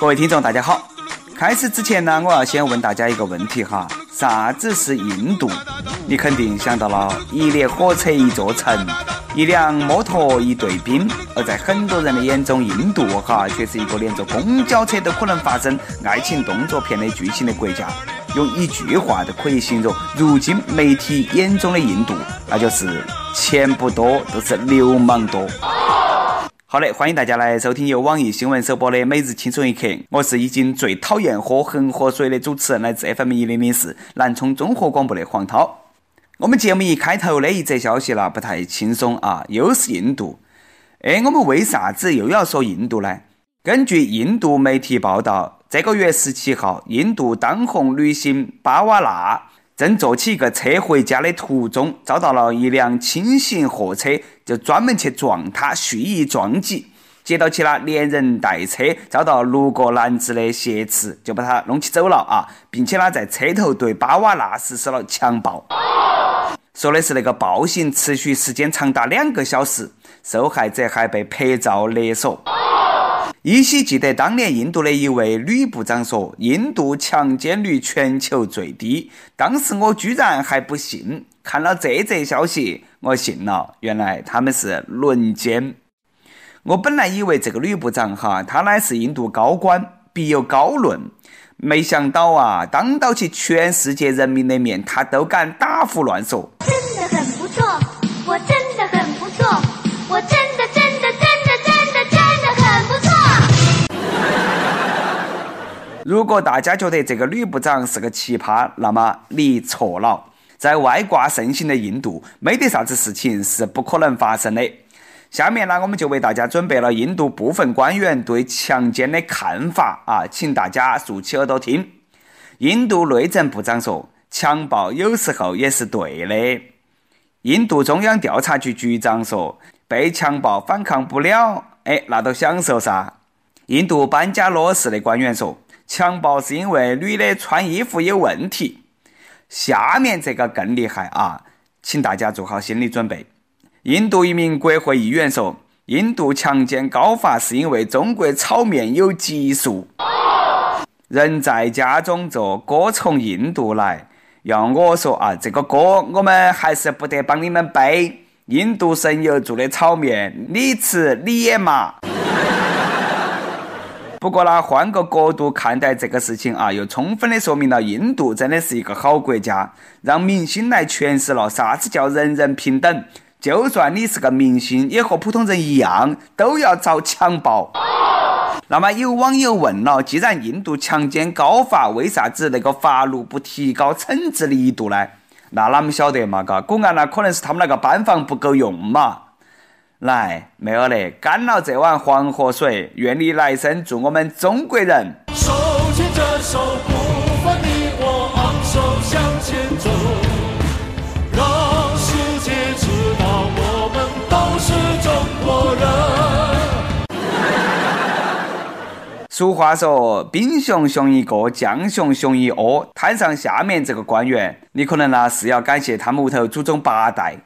各位听众，大家好。开始之前呢，我要先问大家一个问题哈：啥子是印度？你肯定想到了一列火车一座城，一辆摩托一队兵。而在很多人的眼中，印度哈却是一个连坐公交车都可能发生爱情动作片的剧情的国家。用一句话都可以形容如今媒体眼中的印度，那就是钱不多，都是流氓多。好的，欢迎大家来收听由网易新闻首播的《每日轻松一刻》，我是已经最讨厌喝恒河水的主持人，来自 FM 一零零四南充综合广播的黄涛。我们节目一开头的一则消息呢，不太轻松啊，又是印度。哎，我们为啥子又要说印度呢？根据印度媒体报道，这个月十七号，印度当红女星巴瓦娜。正坐起一个车回家的途中，遭到了一辆轻型货车就专门去撞他，蓄意撞击。接到起了连人带车遭到六个男子的挟持，就把他弄起走了啊，并且呢在车头对巴瓦纳实施了强暴。说的是那个暴行持续时间长达两个小时，受害者还被拍照勒索。依稀记得当年印度的一位女部长说：“印度强奸率全球最低。”当时我居然还不信，看了这则消息，我信了。原来他们是轮奸。我本来以为这个女部长哈，她乃是印度高官，必有高论。没想到啊，当到起全世界人民的面，她都敢打胡乱说。真的很不错，我真如果大家觉得这个女部长是个奇葩，那么你错了。在外挂盛行的印度，没得啥子事情是不可能发生的。下面呢，我们就为大家准备了印度部分官员对强奸的看法啊，请大家竖起耳朵听。印度内政部长说：“强暴有时候也是对的。”印度中央调查局局长说：“被强暴反抗不了，哎，那都享受啥？”印度班加罗市的官员说。强暴是因为女的穿衣服有问题。下面这个更厉害啊，请大家做好心理准备。印度一名国会议员说：“印度强奸高发是因为中国炒面有激素。”人在家中坐，锅从印度来。要我说啊，这个锅我们还是不得帮你们背。印度神油做的炒面，你吃你也麻。不过呢，换个角度看待这个事情啊，又充分的说明了印度真的是一个好国家，让明星来诠释了啥子叫人人平等。就算你是个明星，也和普通人一样，都要遭强暴。那么有网友问了，既然印度强奸高发，为啥子那个法律不提高惩治力度呢？那哪们晓得嘛？嘎，果然那可能是他们那个班房不够用嘛。来，没有嘞，干了这碗黄河水，愿你来生做我们中国人。手牵着手，不分你我，昂首向前走，让世界知道我们都是中国人。俗话说，兵熊熊一个，将熊熊一窝。摊上下面这个官员，你可能呢是要感谢他们屋头祖宗八代。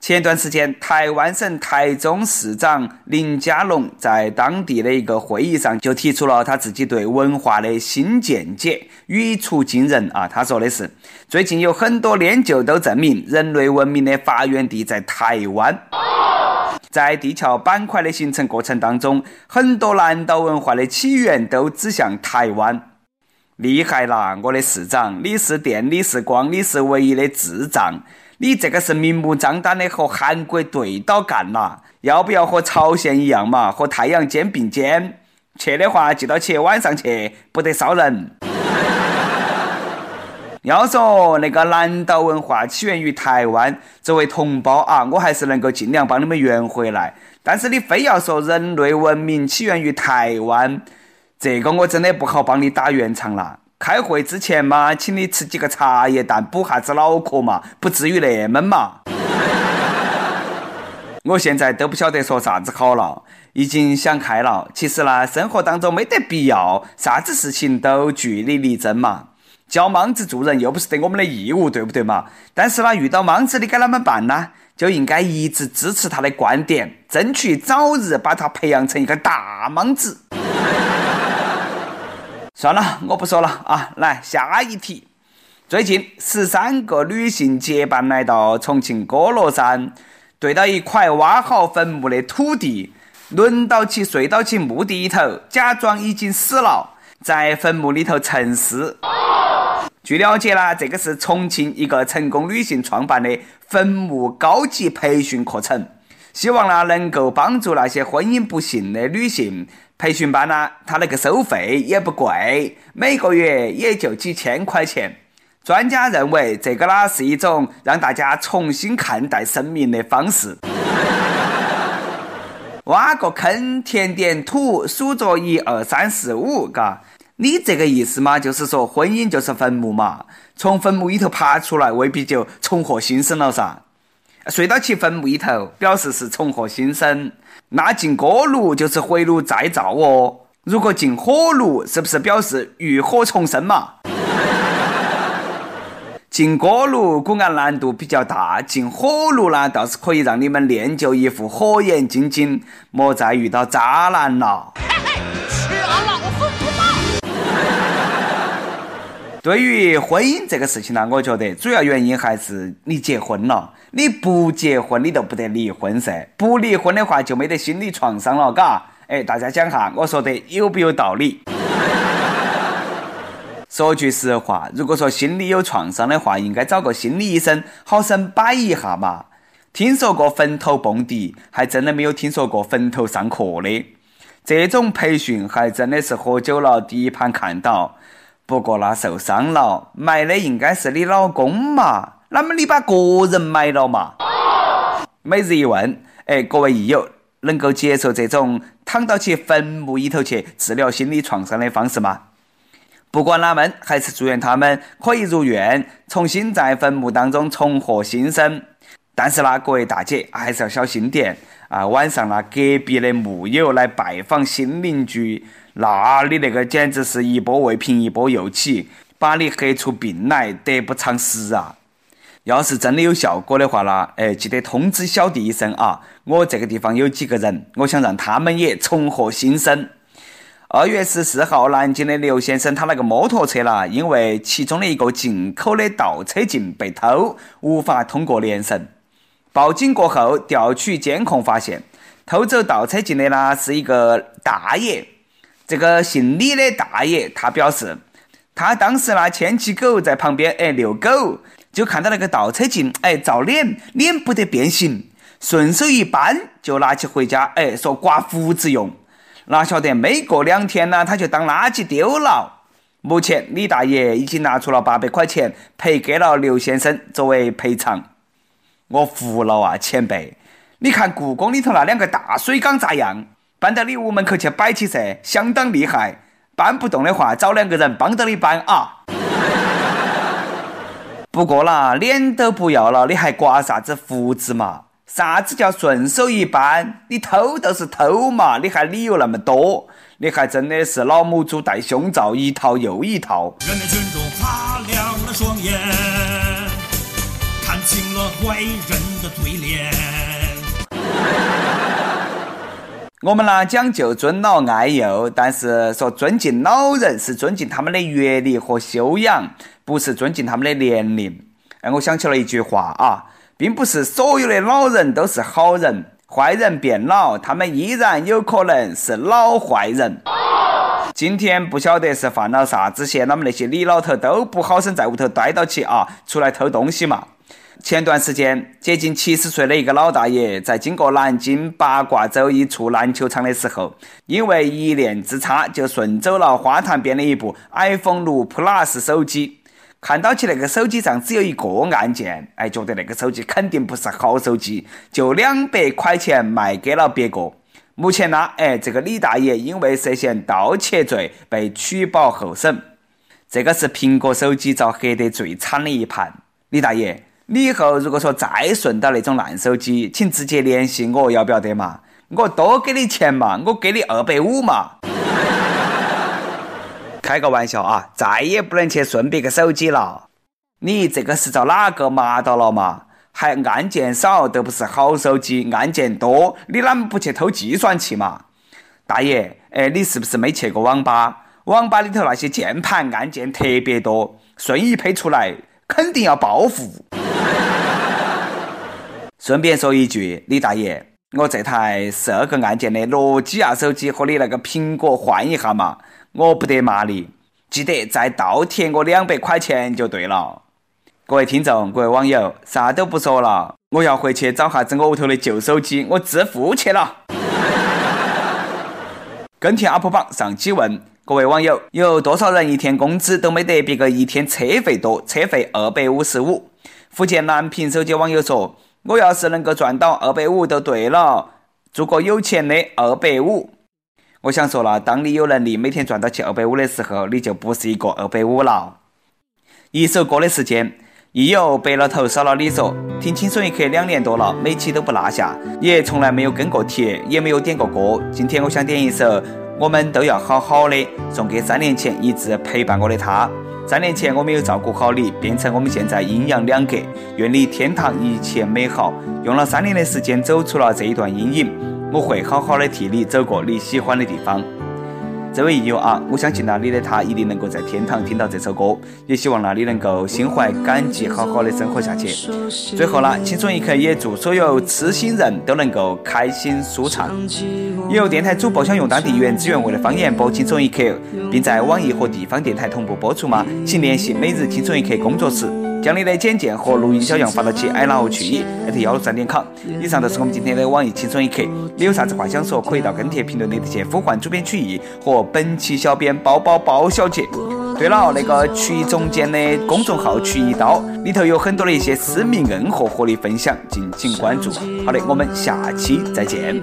前段时间，台湾省台中市长林佳龙在当地的一个会议上就提出了他自己对文化的新见解，语出惊人啊！他说的是：最近有很多研究都证明，人类文明的发源地在台湾。在地壳板块的形成过程当中，很多南岛文化的起源都指向台湾。厉害啦，我的市长！你是电，你是光，你是唯一的智障！你这个是明目张胆的和韩国对到干了，要不要和朝鲜一样嘛？和太阳肩并肩？去的话记得去晚上去，不得烧人。要说那个南岛文化起源于台湾，作为同胞啊，我还是能够尽量帮你们圆回来。但是你非要说人类文明起源于台湾，这个我真的不好帮你打圆场了。开会之前嘛，请你吃几个茶叶蛋补下子脑壳嘛，不至于那么嘛。我现在都不晓得说啥子好了，已经想开了。其实呢，生活当中没得必要啥子事情都据理力争嘛。教莽子做人又不是得我们的义务，对不对嘛？但是呢，遇到莽子你该啷么办呢？就应该一直支持他的观点，争取早日把他培养成一个大莽子。算了，我不说了啊！来下一题。最近，十三个女性结伴来到重庆歌乐山，对到一块挖好坟墓的土地，轮到起睡到起墓地里头，假装已经死了，在坟墓里头沉尸。据了解呢，这个是重庆一个成功女性创办的坟墓高级培训课程，希望呢能够帮助那些婚姻不幸的女性。培训班呢，它那个收费也不贵，每个月也就几千块钱。专家认为，这个呢是一种让大家重新看待生命的方式。挖个坑，填点土，数着一二三四五，嘎，你这个意思嘛，就是说婚姻就是坟墓嘛，从坟墓里头爬出来，未必就重获新生了噻。睡到起坟墓里头，表示是重获新生。那进锅炉就是回炉再造哦。如果进火炉，是不是表示浴火重生嘛？进锅炉固然难度比较大，进火炉呢倒是可以让你们练就一副火眼金睛，莫再遇到渣男了。对于婚姻这个事情呢，我觉得主要原因还是你结婚了，你不结婚你都不得离婚噻，不离婚的话就没得心理创伤了，嘎？哎，大家讲哈，我说的有不有道理？说句实话，如果说心里有创伤的话，应该找个心理医生好生摆一下嘛。听说过坟头蹦迪，还真的没有听说过坟头上课的。这种培训还真的是喝酒了第一盘看到。不过那受伤了，埋的应该是你老公嘛？那么你把个人埋了嘛？每日一问，哎，各位益友能够接受这种躺到起坟墓里头去治疗心理创伤的方式吗？不管哪门，还是祝愿他们可以如愿，重新在坟墓当中重获新生。但是呢，各位大姐还是要小心点啊！晚上呢，隔壁的墓友来拜访新邻居，那你那个简直是一波未平一波又起，把你黑出病来，得不偿失啊！要是真的有效果的话呢，哎，记得通知小弟一声啊！我这个地方有几个人，我想让他们也重获新生。二月十四号，南京的刘先生他那个摩托车啦，因为其中的一个进口的倒车镜被偷，无法通过年审。报警过后，调取监控发现，偷走倒车镜的呢是一个大爷。这个姓李的大爷，他表示，他当时呢牵起狗在旁边哎遛狗，就看到那个倒车镜哎照脸，脸不得变形，顺手一扳就拿起回家哎说刮胡子用。哪晓得没过两天呢，他就当垃圾丢了。目前李大爷已经拿出了八百块钱赔给了刘先生作为赔偿。我服了啊，前辈！你看故宫里头那两个大水缸咋样？搬到你屋门口去摆起噻，相当厉害。搬不动的话，找两个人帮着你搬啊。不过啦，脸都不要了，你还刮啥子胡子嘛？啥子叫顺手一搬？你偷都是偷嘛，你还理由那么多？你还真的是老母猪戴胸罩，一套又一套。人民群众擦亮了双眼，看清了坏人的嘴脸。我们呢讲究尊老爱幼，但是说尊敬老人是尊敬他们的阅历和修养，不是尊敬他们的年龄。哎，我想起了一句话啊。并不是所有的老人都是好人，坏人变老，他们依然有可能是老坏人。今天不晓得是犯了啥子嫌他们那些李老头都不好生在屋头待到起啊，出来偷东西嘛。前段时间，接近七十岁的一个老大爷，在经过南京八卦洲一处篮球场的时候，因为一念之差，就顺走了花坛边的一部 iPhone 六 Plus 手机。看到起那个手机上只有一个按键，哎，觉得那个手机肯定不是好手机，就两百块钱卖给了别个。目前呢，哎，这个李大爷因为涉嫌盗窃罪被取保候审。这个是苹果手机遭黑得最惨的一盘。李大爷，你以后如果说再顺到那种烂手机，请直接联系我，要不要得嘛？我多给你钱嘛，我给你二百五嘛。开个玩笑啊！再也不能去顺别个手机了。你这个是遭哪个麻到了嘛？还按键少都不是好手机，按键多，你啷么不去偷计算器嘛？大爷，哎，你是不是没去过网吧？网吧里头那些键盘按键特别多，瞬移配出来肯定要报复。顺便说一句，李大爷，我这台十二个按键的诺基亚手机和你那个苹果换一下嘛，我不得骂你，记得再倒贴我两百块钱就对了。各位听众，各位网友，啥都不说了，我要回去找下子我屋头的旧手机，我致富去了。跟帖 UP 榜上期问各位网友：有多少人一天工资都没得别个一天车费多？车费二百五十五。福建南平手机网友说：“我要是能够赚到二百五就对了，做个有钱的二百五。”我想说了，当你有能力每天赚到起二百五的时候，你就不是一个二百五了。一首歌的时间。亦有白了头少了你说，听轻松一刻两年多了，每期都不落下，也从来没有跟过帖，也没有点过歌。今天我想点一首《我们都要好好的》，送给三年前一直陪伴我的他。三年前我没有照顾好你，变成我们现在阴阳两隔。愿你天堂一切美好。用了三年的时间走出了这一段阴影，我会好好的替你走过你喜欢的地方。这位益友啊，我相信呢，你的他一定能够在天堂听到这首歌，也希望那里能够心怀感激，好好的生活下去。最后呢，轻松一刻也祝所有痴心人都能够开心舒畅。有电台主播想用当地原汁原味的方言播轻松一刻，并在网易和地方电台同步播出吗？请联系每日轻松一刻工作室。将你的简介和录音小样发到其 i love 去意幺六三点 com。以上就是我们今天的网易轻松一刻。你有啥子话想说，可以到跟帖评论里头去呼唤主编曲艺和本期小编包包包小姐。对了，那个曲艺总监的公众号曲一刀里头有很多的一些私密硬货和你分享，敬请关注。好的，我们下期再见。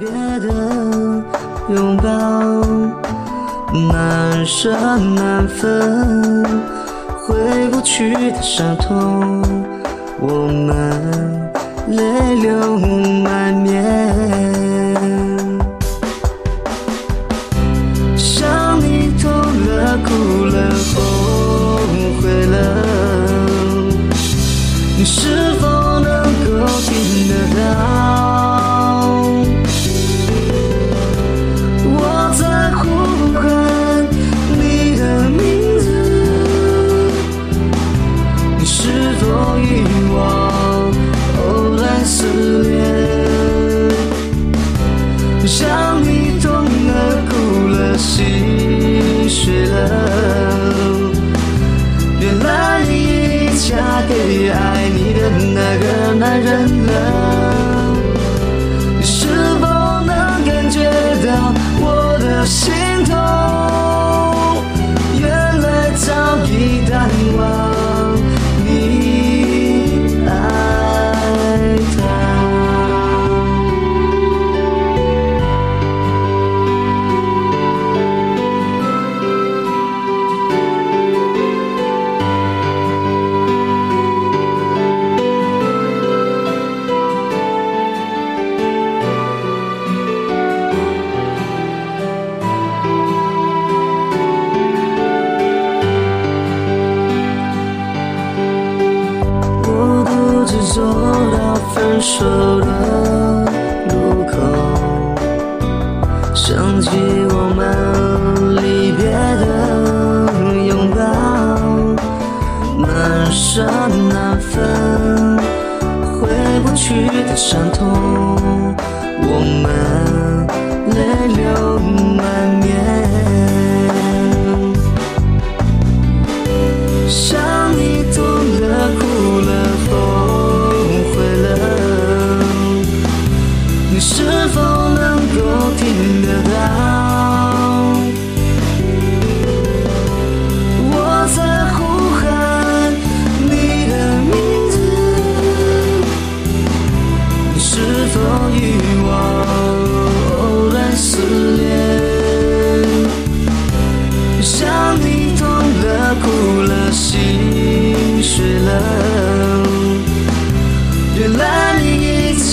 回不去的伤痛，我们泪流满面。我分手的路口，想起我们离别的拥抱，难舍难分，回不去的伤痛，我们泪流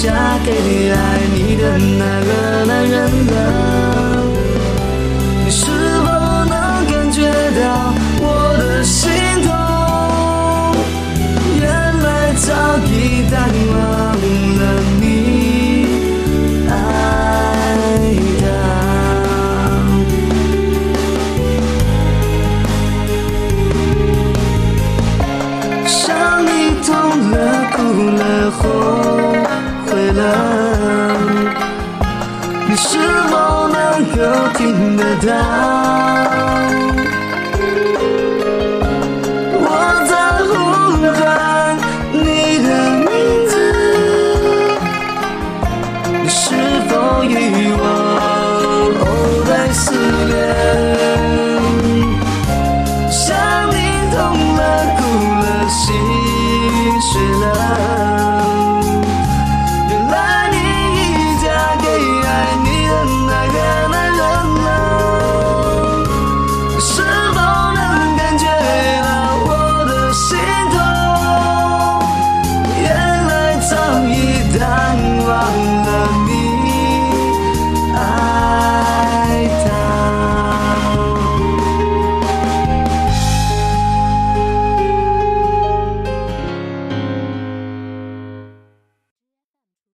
嫁给爱你的那个男人了。你是否能感觉到我的心痛？原来早已淡忘。是否能够听得到？